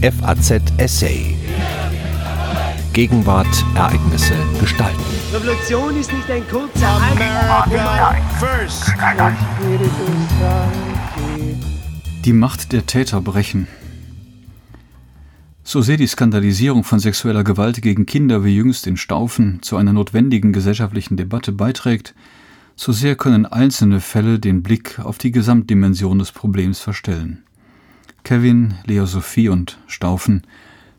FAZ Essay. Gegenwart, Ereignisse, Gestalten. Revolution ist nicht ein kurzer first. Die Macht der Täter brechen. So sehr die Skandalisierung von sexueller Gewalt gegen Kinder wie jüngst in Staufen zu einer notwendigen gesellschaftlichen Debatte beiträgt, so sehr können einzelne Fälle den Blick auf die Gesamtdimension des Problems verstellen. Kevin, Lea Sophie und Staufen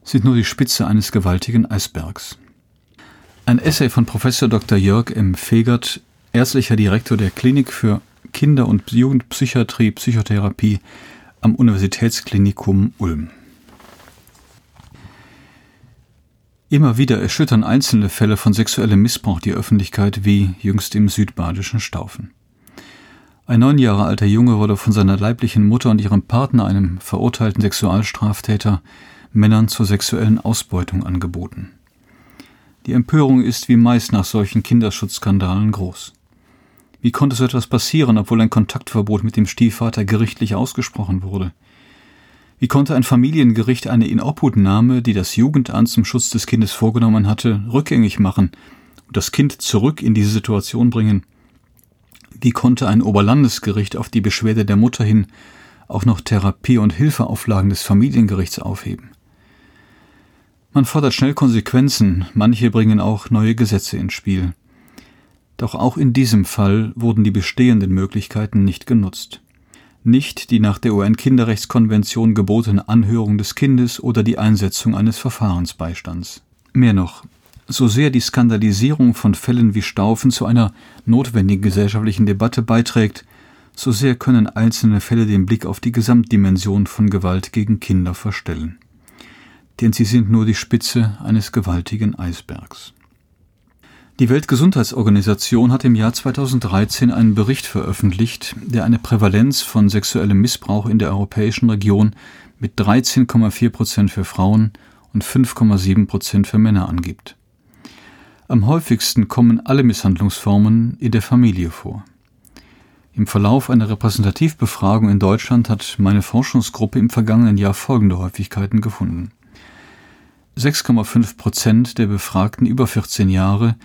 sind nur die Spitze eines gewaltigen Eisbergs. Ein Essay von Professor Dr. Jörg M. Fegert, ärztlicher Direktor der Klinik für Kinder- und Jugendpsychiatrie, Psychotherapie am Universitätsklinikum Ulm. Immer wieder erschüttern einzelne Fälle von sexuellem Missbrauch die Öffentlichkeit, wie jüngst im südbadischen Staufen. Ein neun Jahre alter Junge wurde von seiner leiblichen Mutter und ihrem Partner, einem verurteilten Sexualstraftäter, Männern zur sexuellen Ausbeutung angeboten. Die Empörung ist wie meist nach solchen Kinderschutzskandalen groß. Wie konnte so etwas passieren, obwohl ein Kontaktverbot mit dem Stiefvater gerichtlich ausgesprochen wurde? Wie konnte ein Familiengericht eine Inobhutnahme, die das Jugendamt zum Schutz des Kindes vorgenommen hatte, rückgängig machen und das Kind zurück in diese Situation bringen? Wie konnte ein Oberlandesgericht auf die Beschwerde der Mutter hin auch noch Therapie- und Hilfeauflagen des Familiengerichts aufheben? Man fordert schnell Konsequenzen, manche bringen auch neue Gesetze ins Spiel. Doch auch in diesem Fall wurden die bestehenden Möglichkeiten nicht genutzt nicht die nach der UN-Kinderrechtskonvention gebotene Anhörung des Kindes oder die Einsetzung eines Verfahrensbeistands. Mehr noch, so sehr die Skandalisierung von Fällen wie Staufen zu einer notwendigen gesellschaftlichen Debatte beiträgt, so sehr können einzelne Fälle den Blick auf die Gesamtdimension von Gewalt gegen Kinder verstellen. Denn sie sind nur die Spitze eines gewaltigen Eisbergs. Die Weltgesundheitsorganisation hat im Jahr 2013 einen Bericht veröffentlicht, der eine Prävalenz von sexuellem Missbrauch in der europäischen Region mit 13,4 Prozent für Frauen und 5,7 Prozent für Männer angibt. Am häufigsten kommen alle Misshandlungsformen in der Familie vor. Im Verlauf einer Repräsentativbefragung in Deutschland hat meine Forschungsgruppe im vergangenen Jahr folgende Häufigkeiten gefunden. 6,5 Prozent der Befragten über 14 Jahre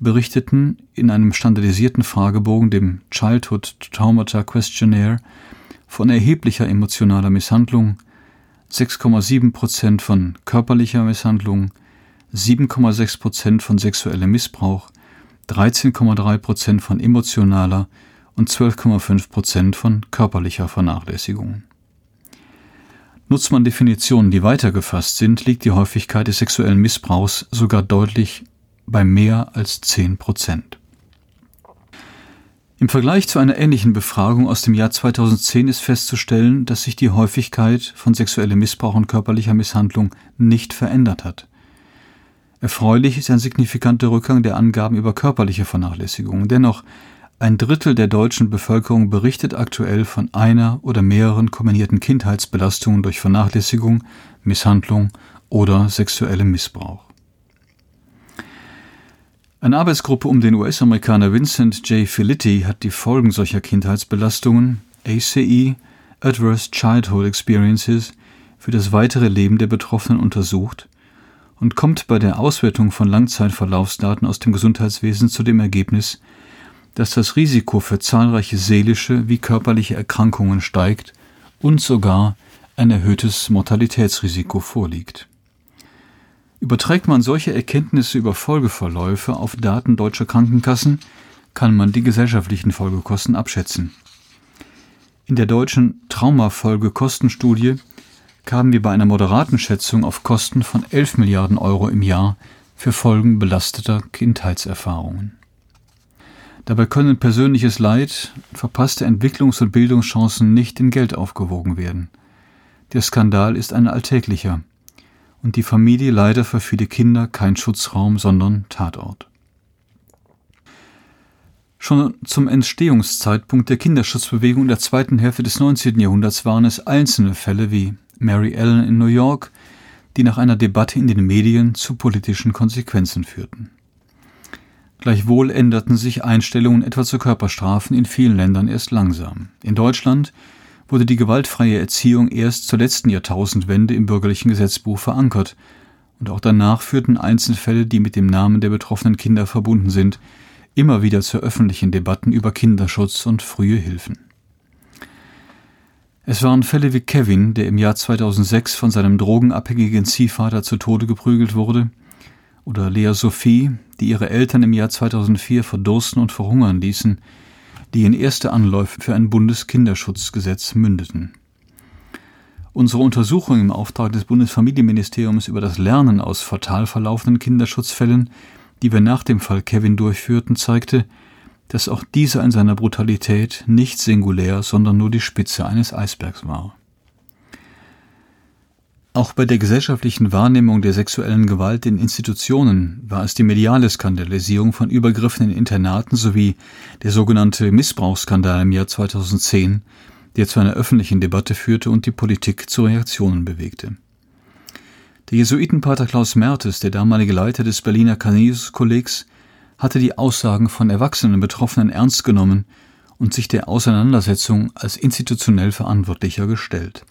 berichteten in einem standardisierten Fragebogen, dem Childhood Traumata Questionnaire, von erheblicher emotionaler Misshandlung, 6,7 Prozent von körperlicher Misshandlung, 7,6 Prozent von sexuellem Missbrauch, 13,3 Prozent von emotionaler und 12,5 Prozent von körperlicher Vernachlässigung. Nutzt man Definitionen, die weiter gefasst sind, liegt die Häufigkeit des sexuellen Missbrauchs sogar deutlich bei mehr als 10 Prozent. Im Vergleich zu einer ähnlichen Befragung aus dem Jahr 2010 ist festzustellen, dass sich die Häufigkeit von sexuellem Missbrauch und körperlicher Misshandlung nicht verändert hat. Erfreulich ist ein signifikanter Rückgang der Angaben über körperliche Vernachlässigung. Dennoch ein Drittel der deutschen Bevölkerung berichtet aktuell von einer oder mehreren kombinierten Kindheitsbelastungen durch Vernachlässigung, Misshandlung oder sexuellem Missbrauch. Eine Arbeitsgruppe um den US-Amerikaner Vincent J. Filitti hat die Folgen solcher Kindheitsbelastungen, ACE, Adverse Childhood Experiences, für das weitere Leben der Betroffenen untersucht und kommt bei der Auswertung von Langzeitverlaufsdaten aus dem Gesundheitswesen zu dem Ergebnis, dass das Risiko für zahlreiche seelische wie körperliche Erkrankungen steigt und sogar ein erhöhtes Mortalitätsrisiko vorliegt. Überträgt man solche Erkenntnisse über Folgeverläufe auf Daten deutscher Krankenkassen, kann man die gesellschaftlichen Folgekosten abschätzen. In der deutschen Traumafolgekostenstudie kamen wir bei einer moderaten Schätzung auf Kosten von 11 Milliarden Euro im Jahr für Folgen belasteter Kindheitserfahrungen. Dabei können persönliches Leid, verpasste Entwicklungs- und Bildungschancen nicht in Geld aufgewogen werden. Der Skandal ist ein alltäglicher und die Familie leider für viele Kinder kein Schutzraum, sondern Tatort. Schon zum Entstehungszeitpunkt der Kinderschutzbewegung der zweiten Hälfte des 19. Jahrhunderts waren es einzelne Fälle wie Mary Ellen in New York, die nach einer Debatte in den Medien zu politischen Konsequenzen führten. Gleichwohl änderten sich Einstellungen etwa zu Körperstrafen in vielen Ländern erst langsam. In Deutschland wurde die gewaltfreie Erziehung erst zur letzten Jahrtausendwende im bürgerlichen Gesetzbuch verankert, und auch danach führten Einzelfälle, die mit dem Namen der betroffenen Kinder verbunden sind, immer wieder zu öffentlichen Debatten über Kinderschutz und frühe Hilfen. Es waren Fälle wie Kevin, der im Jahr 2006 von seinem drogenabhängigen Ziehvater zu Tode geprügelt wurde, oder Lea Sophie, die ihre Eltern im Jahr 2004 verdursten und verhungern ließen, die in erste Anläufe für ein Bundeskinderschutzgesetz mündeten. Unsere Untersuchung im Auftrag des Bundesfamilienministeriums über das Lernen aus fatal verlaufenden Kinderschutzfällen, die wir nach dem Fall Kevin durchführten, zeigte, dass auch dieser in seiner Brutalität nicht singulär, sondern nur die Spitze eines Eisbergs war. Auch bei der gesellschaftlichen Wahrnehmung der sexuellen Gewalt in Institutionen war es die mediale Skandalisierung von Übergriffen in Internaten sowie der sogenannte Missbrauchsskandal im Jahr 2010, der zu einer öffentlichen Debatte führte und die Politik zu Reaktionen bewegte. Der Jesuitenpater Klaus Mertes, der damalige Leiter des Berliner Canisius-Kollegs, hatte die Aussagen von erwachsenen Betroffenen ernst genommen und sich der Auseinandersetzung als institutionell Verantwortlicher gestellt.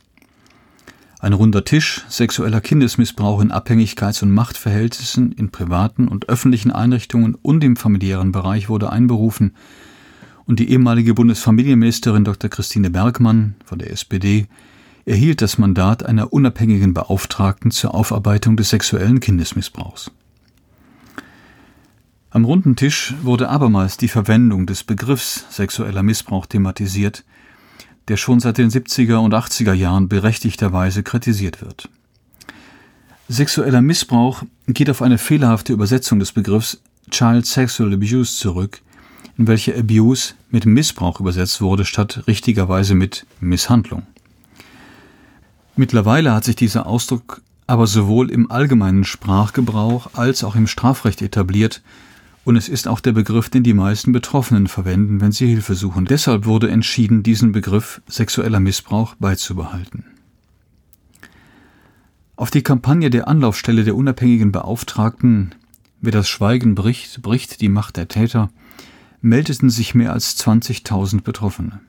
Ein runder Tisch sexueller Kindesmissbrauch in Abhängigkeits- und Machtverhältnissen in privaten und öffentlichen Einrichtungen und im familiären Bereich wurde einberufen und die ehemalige Bundesfamilienministerin Dr. Christine Bergmann von der SPD erhielt das Mandat einer unabhängigen Beauftragten zur Aufarbeitung des sexuellen Kindesmissbrauchs. Am runden Tisch wurde abermals die Verwendung des Begriffs sexueller Missbrauch thematisiert, der schon seit den 70er und 80er Jahren berechtigterweise kritisiert wird. Sexueller Missbrauch geht auf eine fehlerhafte Übersetzung des Begriffs Child Sexual Abuse zurück, in welcher Abuse mit Missbrauch übersetzt wurde, statt richtigerweise mit Misshandlung. Mittlerweile hat sich dieser Ausdruck aber sowohl im allgemeinen Sprachgebrauch als auch im Strafrecht etabliert und es ist auch der Begriff, den die meisten Betroffenen verwenden, wenn sie Hilfe suchen. Deshalb wurde entschieden, diesen Begriff sexueller Missbrauch beizubehalten. Auf die Kampagne der Anlaufstelle der unabhängigen Beauftragten Wer das Schweigen bricht, bricht die Macht der Täter, meldeten sich mehr als 20.000 Betroffene.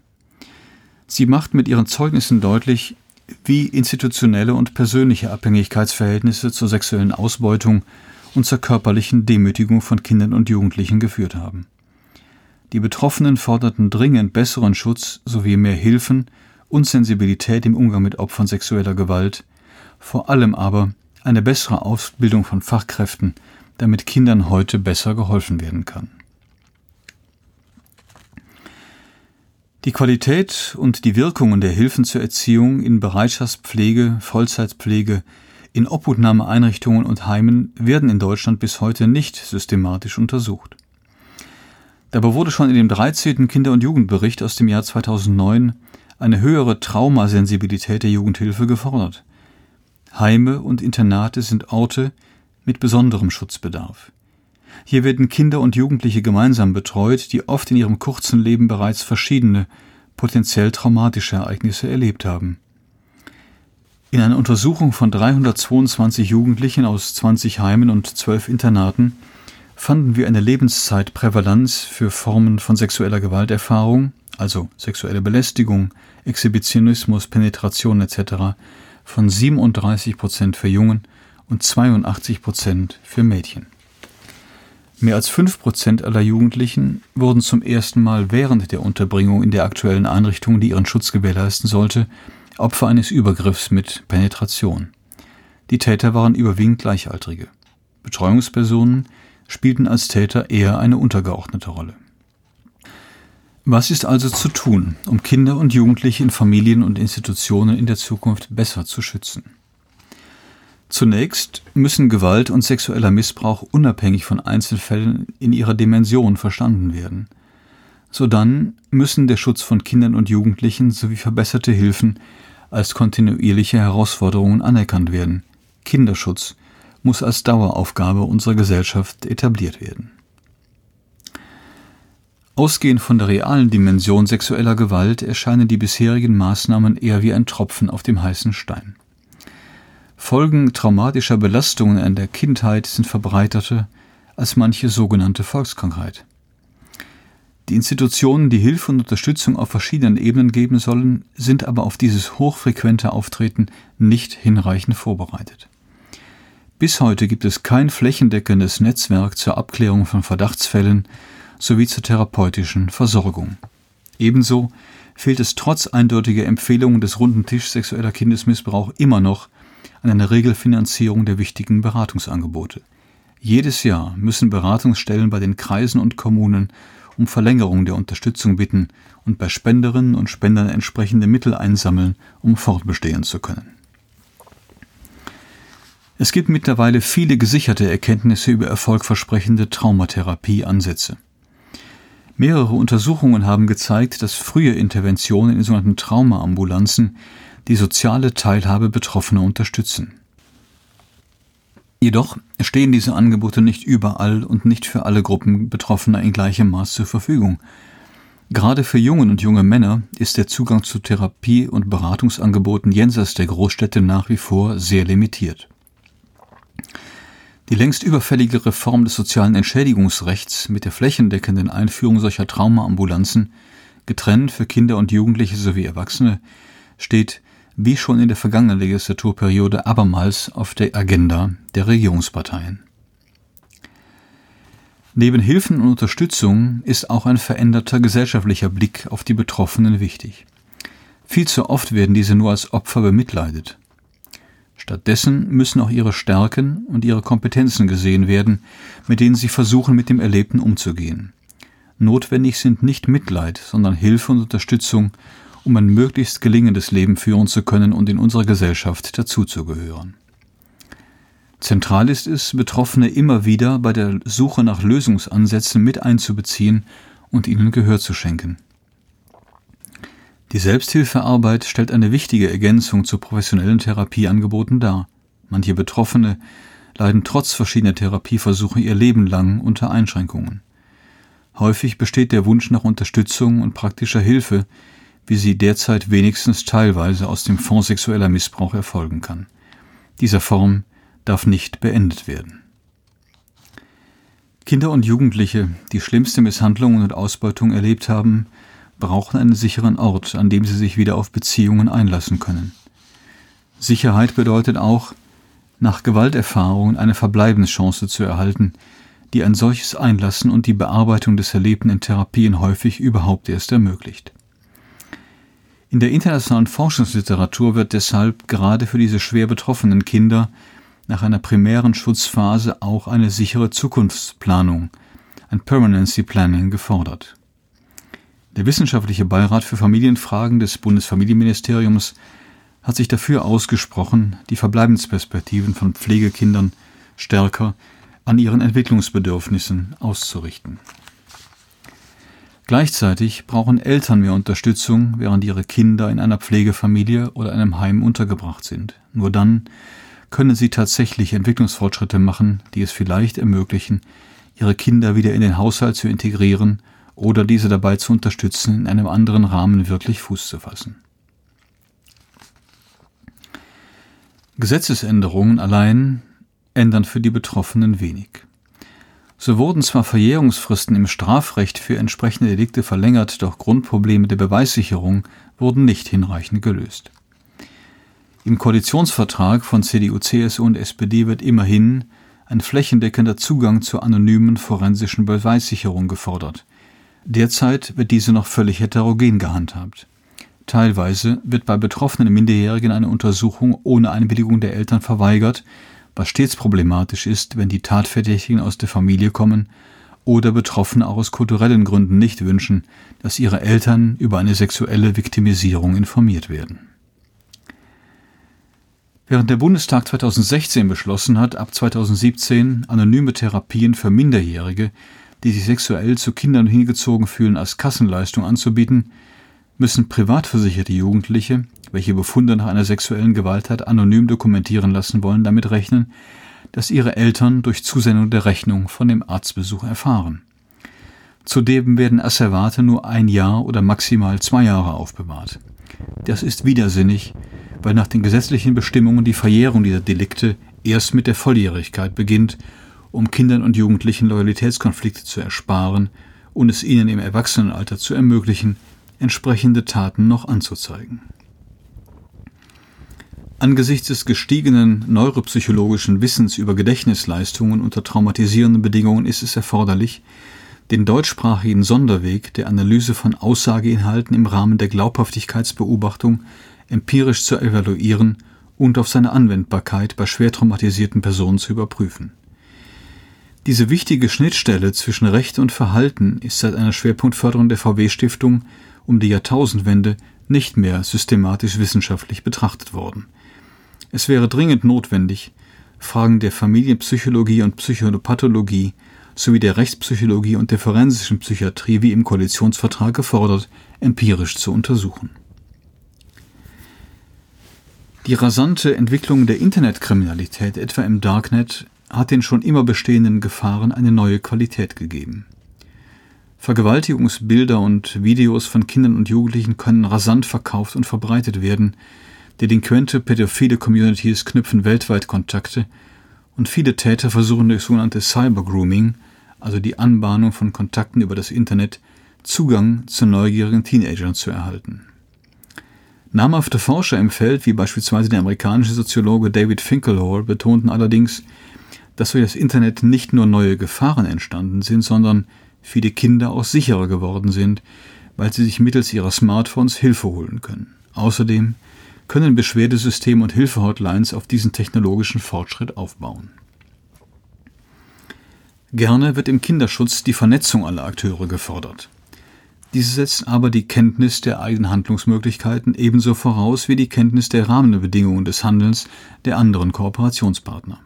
Sie macht mit ihren Zeugnissen deutlich, wie institutionelle und persönliche Abhängigkeitsverhältnisse zur sexuellen Ausbeutung und zur körperlichen Demütigung von Kindern und Jugendlichen geführt haben. Die Betroffenen forderten dringend besseren Schutz sowie mehr Hilfen und Sensibilität im Umgang mit Opfern sexueller Gewalt, vor allem aber eine bessere Ausbildung von Fachkräften, damit Kindern heute besser geholfen werden kann. Die Qualität und die Wirkungen der Hilfen zur Erziehung in Bereitschaftspflege, Vollzeitpflege, in Obhutnahmeeinrichtungen und Heimen werden in Deutschland bis heute nicht systematisch untersucht. Dabei wurde schon in dem 13. Kinder- und Jugendbericht aus dem Jahr 2009 eine höhere Traumasensibilität der Jugendhilfe gefordert. Heime und Internate sind Orte mit besonderem Schutzbedarf. Hier werden Kinder und Jugendliche gemeinsam betreut, die oft in ihrem kurzen Leben bereits verschiedene, potenziell traumatische Ereignisse erlebt haben. In einer Untersuchung von 322 Jugendlichen aus 20 Heimen und 12 Internaten fanden wir eine Lebenszeitprävalenz für Formen von sexueller Gewalterfahrung, also sexuelle Belästigung, Exhibitionismus, Penetration etc., von 37 Prozent für Jungen und 82 Prozent für Mädchen. Mehr als 5 Prozent aller Jugendlichen wurden zum ersten Mal während der Unterbringung in der aktuellen Einrichtung, die ihren Schutz gewährleisten sollte, Opfer eines Übergriffs mit Penetration. Die Täter waren überwiegend Gleichaltrige. Betreuungspersonen spielten als Täter eher eine untergeordnete Rolle. Was ist also zu tun, um Kinder und Jugendliche in Familien und Institutionen in der Zukunft besser zu schützen? Zunächst müssen Gewalt und sexueller Missbrauch unabhängig von Einzelfällen in ihrer Dimension verstanden werden. Sodann müssen der Schutz von Kindern und Jugendlichen sowie verbesserte Hilfen als kontinuierliche Herausforderungen anerkannt werden. Kinderschutz muss als Daueraufgabe unserer Gesellschaft etabliert werden. Ausgehend von der realen Dimension sexueller Gewalt erscheinen die bisherigen Maßnahmen eher wie ein Tropfen auf dem heißen Stein. Folgen traumatischer Belastungen in der Kindheit sind verbreiterter als manche sogenannte Volkskrankheit. Die Institutionen, die Hilfe und Unterstützung auf verschiedenen Ebenen geben sollen, sind aber auf dieses hochfrequente Auftreten nicht hinreichend vorbereitet. Bis heute gibt es kein flächendeckendes Netzwerk zur Abklärung von Verdachtsfällen sowie zur therapeutischen Versorgung. Ebenso fehlt es trotz eindeutiger Empfehlungen des runden Tisch sexueller Kindesmissbrauch immer noch an einer Regelfinanzierung der wichtigen Beratungsangebote. Jedes Jahr müssen Beratungsstellen bei den Kreisen und Kommunen um Verlängerung der Unterstützung bitten und bei Spenderinnen und Spendern entsprechende Mittel einsammeln, um fortbestehen zu können. Es gibt mittlerweile viele gesicherte Erkenntnisse über erfolgversprechende Traumatherapieansätze. Mehrere Untersuchungen haben gezeigt, dass frühe Interventionen in sogenannten Traumaambulanzen die soziale Teilhabe Betroffener unterstützen. Jedoch stehen diese Angebote nicht überall und nicht für alle Gruppen Betroffener in gleichem Maß zur Verfügung. Gerade für Jungen und junge Männer ist der Zugang zu Therapie- und Beratungsangeboten jenseits der Großstädte nach wie vor sehr limitiert. Die längst überfällige Reform des sozialen Entschädigungsrechts mit der flächendeckenden Einführung solcher Traumaambulanzen, getrennt für Kinder und Jugendliche sowie Erwachsene, steht wie schon in der vergangenen Legislaturperiode abermals auf der Agenda der Regierungsparteien. Neben Hilfen und Unterstützung ist auch ein veränderter gesellschaftlicher Blick auf die Betroffenen wichtig. Viel zu oft werden diese nur als Opfer bemitleidet. Stattdessen müssen auch ihre Stärken und ihre Kompetenzen gesehen werden, mit denen sie versuchen, mit dem Erlebten umzugehen. Notwendig sind nicht Mitleid, sondern Hilfe und Unterstützung, um ein möglichst gelingendes Leben führen zu können und in unserer Gesellschaft dazuzugehören. Zentral ist es, Betroffene immer wieder bei der Suche nach Lösungsansätzen mit einzubeziehen und ihnen Gehör zu schenken. Die Selbsthilfearbeit stellt eine wichtige Ergänzung zu professionellen Therapieangeboten dar. Manche Betroffene leiden trotz verschiedener Therapieversuche ihr Leben lang unter Einschränkungen. Häufig besteht der Wunsch nach Unterstützung und praktischer Hilfe, wie sie derzeit wenigstens teilweise aus dem Fonds sexueller Missbrauch erfolgen kann. Dieser Form darf nicht beendet werden. Kinder und Jugendliche, die schlimmste Misshandlungen und Ausbeutung erlebt haben, brauchen einen sicheren Ort, an dem sie sich wieder auf Beziehungen einlassen können. Sicherheit bedeutet auch, nach Gewalterfahrungen eine Verbleibenschance zu erhalten, die ein solches Einlassen und die Bearbeitung des Erlebten in Therapien häufig überhaupt erst ermöglicht. In der internationalen Forschungsliteratur wird deshalb gerade für diese schwer betroffenen Kinder nach einer primären Schutzphase auch eine sichere Zukunftsplanung, ein Permanency Planning, gefordert. Der Wissenschaftliche Beirat für Familienfragen des Bundesfamilienministeriums hat sich dafür ausgesprochen, die Verbleibensperspektiven von Pflegekindern stärker an ihren Entwicklungsbedürfnissen auszurichten. Gleichzeitig brauchen Eltern mehr Unterstützung, während ihre Kinder in einer Pflegefamilie oder einem Heim untergebracht sind. Nur dann können sie tatsächlich Entwicklungsfortschritte machen, die es vielleicht ermöglichen, ihre Kinder wieder in den Haushalt zu integrieren oder diese dabei zu unterstützen, in einem anderen Rahmen wirklich Fuß zu fassen. Gesetzesänderungen allein ändern für die Betroffenen wenig. So wurden zwar Verjährungsfristen im Strafrecht für entsprechende Delikte verlängert, doch Grundprobleme der Beweissicherung wurden nicht hinreichend gelöst. Im Koalitionsvertrag von CDU, CSU und SPD wird immerhin ein flächendeckender Zugang zur anonymen forensischen Beweissicherung gefordert. Derzeit wird diese noch völlig heterogen gehandhabt. Teilweise wird bei betroffenen Minderjährigen eine Untersuchung ohne Einwilligung der Eltern verweigert, was stets problematisch ist, wenn die Tatverdächtigen aus der Familie kommen oder Betroffene auch aus kulturellen Gründen nicht wünschen, dass ihre Eltern über eine sexuelle Viktimisierung informiert werden. Während der Bundestag 2016 beschlossen hat, ab 2017 anonyme Therapien für Minderjährige, die sich sexuell zu Kindern hingezogen fühlen, als Kassenleistung anzubieten, müssen privat versicherte Jugendliche welche Befunde nach einer sexuellen Gewalttat anonym dokumentieren lassen wollen, damit rechnen, dass ihre Eltern durch Zusendung der Rechnung von dem Arztbesuch erfahren. Zudem werden Asservate nur ein Jahr oder maximal zwei Jahre aufbewahrt. Das ist widersinnig, weil nach den gesetzlichen Bestimmungen die Verjährung dieser Delikte erst mit der Volljährigkeit beginnt, um Kindern und Jugendlichen Loyalitätskonflikte zu ersparen und es ihnen im Erwachsenenalter zu ermöglichen, entsprechende Taten noch anzuzeigen. Angesichts des gestiegenen neuropsychologischen Wissens über Gedächtnisleistungen unter traumatisierenden Bedingungen ist es erforderlich, den deutschsprachigen Sonderweg der Analyse von Aussageinhalten im Rahmen der Glaubhaftigkeitsbeobachtung empirisch zu evaluieren und auf seine Anwendbarkeit bei schwer traumatisierten Personen zu überprüfen. Diese wichtige Schnittstelle zwischen Recht und Verhalten ist seit einer Schwerpunktförderung der VW-Stiftung um die Jahrtausendwende nicht mehr systematisch wissenschaftlich betrachtet worden. Es wäre dringend notwendig, Fragen der Familienpsychologie und Psychopathologie sowie der Rechtspsychologie und der forensischen Psychiatrie wie im Koalitionsvertrag gefordert, empirisch zu untersuchen. Die rasante Entwicklung der Internetkriminalität, etwa im Darknet, hat den schon immer bestehenden Gefahren eine neue Qualität gegeben. Vergewaltigungsbilder und Videos von Kindern und Jugendlichen können rasant verkauft und verbreitet werden, Delinquente pädophile Communities knüpfen weltweit Kontakte und viele Täter versuchen durch sogenannte Cybergrooming, also die Anbahnung von Kontakten über das Internet, Zugang zu neugierigen Teenagern zu erhalten. Namhafte Forscher im Feld, wie beispielsweise der amerikanische Soziologe David Finkelhor, betonten allerdings, dass durch das Internet nicht nur neue Gefahren entstanden sind, sondern viele Kinder auch sicherer geworden sind, weil sie sich mittels ihrer Smartphones Hilfe holen können. Außerdem können Beschwerdesysteme und Hilfehotlines auf diesen technologischen Fortschritt aufbauen. Gerne wird im Kinderschutz die Vernetzung aller Akteure gefordert. Diese setzt aber die Kenntnis der eigenen Handlungsmöglichkeiten ebenso voraus wie die Kenntnis der Rahmenbedingungen des Handelns der anderen Kooperationspartner.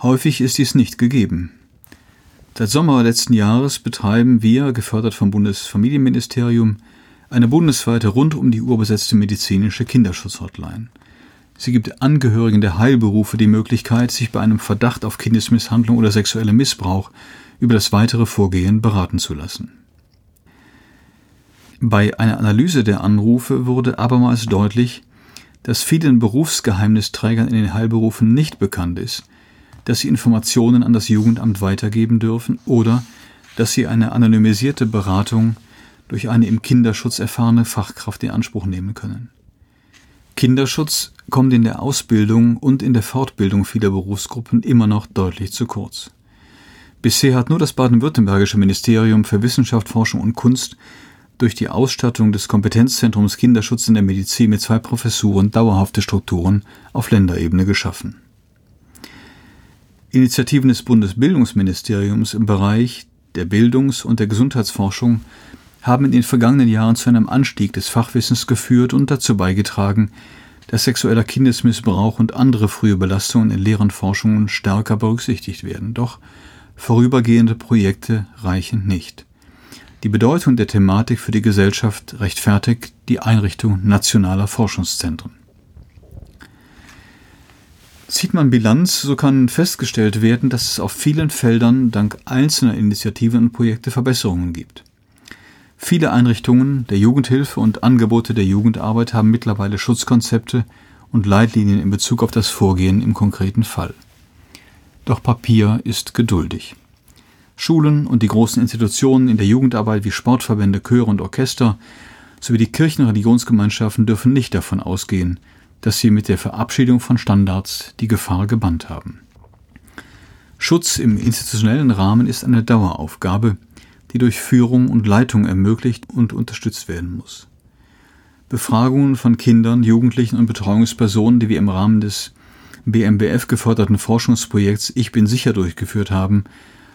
Häufig ist dies nicht gegeben. Seit Sommer letzten Jahres betreiben wir, gefördert vom Bundesfamilienministerium, eine bundesweite rund um die Uhr besetzte medizinische Kinderschutzhotline. Sie gibt Angehörigen der Heilberufe die Möglichkeit, sich bei einem Verdacht auf Kindesmisshandlung oder sexuellem Missbrauch über das weitere Vorgehen beraten zu lassen. Bei einer Analyse der Anrufe wurde abermals deutlich, dass vielen Berufsgeheimnisträgern in den Heilberufen nicht bekannt ist, dass sie Informationen an das Jugendamt weitergeben dürfen oder dass sie eine anonymisierte Beratung durch eine im Kinderschutz erfahrene Fachkraft in Anspruch nehmen können. Kinderschutz kommt in der Ausbildung und in der Fortbildung vieler Berufsgruppen immer noch deutlich zu kurz. Bisher hat nur das baden-württembergische Ministerium für Wissenschaft, Forschung und Kunst durch die Ausstattung des Kompetenzzentrums Kinderschutz in der Medizin mit zwei Professuren dauerhafte Strukturen auf Länderebene geschaffen. Initiativen des Bundesbildungsministeriums im Bereich der Bildungs- und der Gesundheitsforschung haben in den vergangenen Jahren zu einem Anstieg des Fachwissens geführt und dazu beigetragen, dass sexueller Kindesmissbrauch und andere frühe Belastungen in Lehr- und Forschungen stärker berücksichtigt werden. Doch vorübergehende Projekte reichen nicht. Die Bedeutung der Thematik für die Gesellschaft rechtfertigt die Einrichtung nationaler Forschungszentren. Zieht man Bilanz, so kann festgestellt werden, dass es auf vielen Feldern dank einzelner Initiativen und Projekte Verbesserungen gibt. Viele Einrichtungen der Jugendhilfe und Angebote der Jugendarbeit haben mittlerweile Schutzkonzepte und Leitlinien in Bezug auf das Vorgehen im konkreten Fall. Doch Papier ist geduldig. Schulen und die großen Institutionen in der Jugendarbeit wie Sportverbände, Chöre und Orchester sowie die Kirchen- und Religionsgemeinschaften dürfen nicht davon ausgehen, dass sie mit der Verabschiedung von Standards die Gefahr gebannt haben. Schutz im institutionellen Rahmen ist eine Daueraufgabe, die durch Führung und Leitung ermöglicht und unterstützt werden muss. Befragungen von Kindern, Jugendlichen und Betreuungspersonen, die wir im Rahmen des BMBF geförderten Forschungsprojekts Ich bin sicher durchgeführt haben,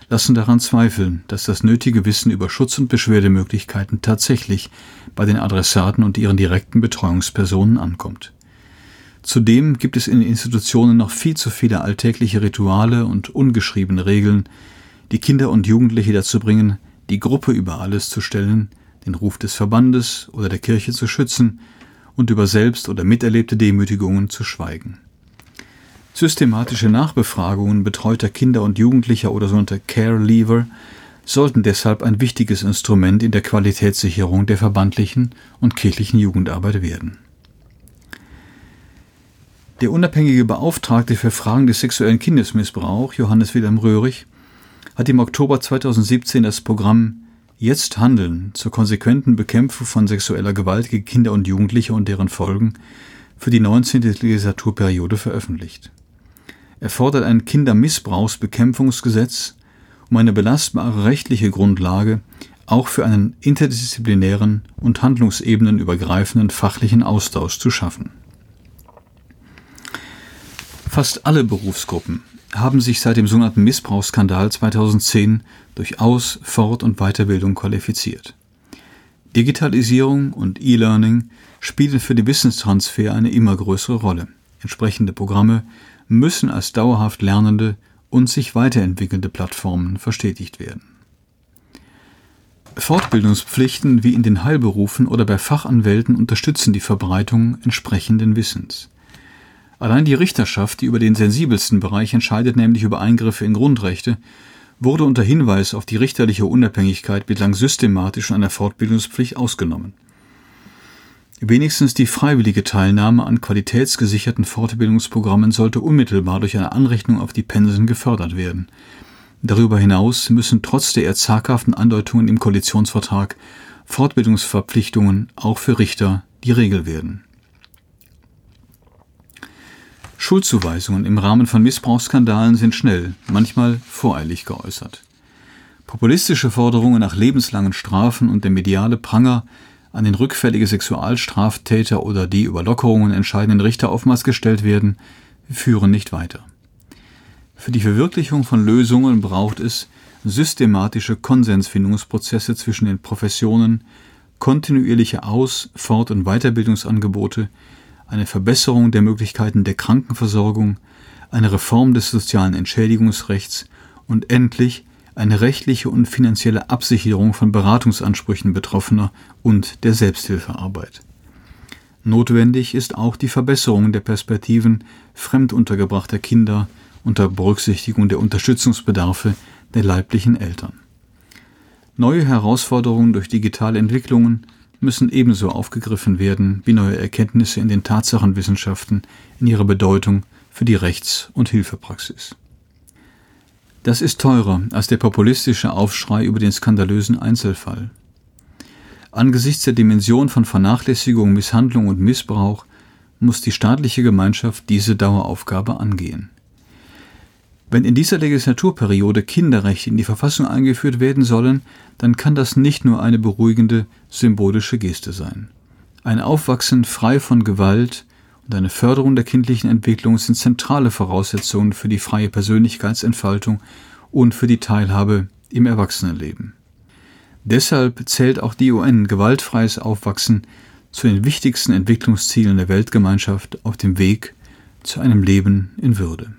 lassen daran zweifeln, dass das nötige Wissen über Schutz- und Beschwerdemöglichkeiten tatsächlich bei den Adressaten und ihren direkten Betreuungspersonen ankommt. Zudem gibt es in den Institutionen noch viel zu viele alltägliche Rituale und ungeschriebene Regeln, die Kinder und Jugendliche dazu bringen, die Gruppe über alles zu stellen, den Ruf des Verbandes oder der Kirche zu schützen und über selbst oder miterlebte Demütigungen zu schweigen. Systematische Nachbefragungen betreuter Kinder und Jugendlicher oder sogenannte Care Leaver sollten deshalb ein wichtiges Instrument in der Qualitätssicherung der verbandlichen und kirchlichen Jugendarbeit werden. Der unabhängige Beauftragte für Fragen des sexuellen Kindesmissbrauchs, Johannes Wilhelm Röhrig, hat im Oktober 2017 das Programm Jetzt Handeln zur konsequenten Bekämpfung von sexueller Gewalt gegen Kinder und Jugendliche und deren Folgen für die 19. Legislaturperiode veröffentlicht. Er fordert ein Kindermissbrauchsbekämpfungsgesetz, um eine belastbare rechtliche Grundlage auch für einen interdisziplinären und handlungsebenenübergreifenden fachlichen Austausch zu schaffen. Fast alle Berufsgruppen haben sich seit dem sogenannten Missbrauchsskandal 2010 durch Aus-, Fort- und Weiterbildung qualifiziert. Digitalisierung und E-Learning spielen für den Wissenstransfer eine immer größere Rolle. Entsprechende Programme müssen als dauerhaft lernende und sich weiterentwickelnde Plattformen verstetigt werden. Fortbildungspflichten wie in den Heilberufen oder bei Fachanwälten unterstützen die Verbreitung entsprechenden Wissens. Allein die Richterschaft, die über den sensibelsten Bereich entscheidet, nämlich über Eingriffe in Grundrechte, wurde unter Hinweis auf die richterliche Unabhängigkeit bislang systematisch von einer Fortbildungspflicht ausgenommen. Wenigstens die freiwillige Teilnahme an qualitätsgesicherten Fortbildungsprogrammen sollte unmittelbar durch eine Anrechnung auf die Pensen gefördert werden. Darüber hinaus müssen trotz der eher zaghaften Andeutungen im Koalitionsvertrag Fortbildungsverpflichtungen auch für Richter die Regel werden. Schuldzuweisungen im Rahmen von Missbrauchsskandalen sind schnell, manchmal voreilig geäußert. Populistische Forderungen nach lebenslangen Strafen und der mediale Pranger an den rückfällige Sexualstraftäter oder die über Lockerungen entscheidenden Richter oftmals gestellt werden, führen nicht weiter. Für die Verwirklichung von Lösungen braucht es systematische Konsensfindungsprozesse zwischen den Professionen, kontinuierliche Aus-, Fort- und Weiterbildungsangebote, eine Verbesserung der Möglichkeiten der Krankenversorgung, eine Reform des sozialen Entschädigungsrechts und endlich eine rechtliche und finanzielle Absicherung von Beratungsansprüchen Betroffener und der Selbsthilfearbeit. Notwendig ist auch die Verbesserung der Perspektiven fremduntergebrachter Kinder unter Berücksichtigung der Unterstützungsbedarfe der leiblichen Eltern. Neue Herausforderungen durch digitale Entwicklungen müssen ebenso aufgegriffen werden wie neue Erkenntnisse in den Tatsachenwissenschaften in ihrer Bedeutung für die Rechts- und Hilfepraxis. Das ist teurer als der populistische Aufschrei über den skandalösen Einzelfall. Angesichts der Dimension von Vernachlässigung, Misshandlung und Missbrauch muss die staatliche Gemeinschaft diese Daueraufgabe angehen. Wenn in dieser Legislaturperiode Kinderrechte in die Verfassung eingeführt werden sollen, dann kann das nicht nur eine beruhigende, symbolische Geste sein. Ein Aufwachsen frei von Gewalt und eine Förderung der kindlichen Entwicklung sind zentrale Voraussetzungen für die freie Persönlichkeitsentfaltung und für die Teilhabe im Erwachsenenleben. Deshalb zählt auch die UN gewaltfreies Aufwachsen zu den wichtigsten Entwicklungszielen der Weltgemeinschaft auf dem Weg zu einem Leben in Würde.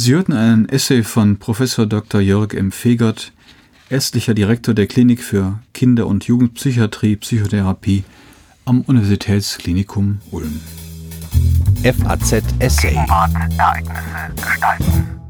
Sie hörten einen Essay von Professor Dr. Jörg M. Fegert, ärztlicher Direktor der Klinik für Kinder- und Jugendpsychiatrie, Psychotherapie am Universitätsklinikum Ulm. FAZ Essay. Ereignisse gestalten.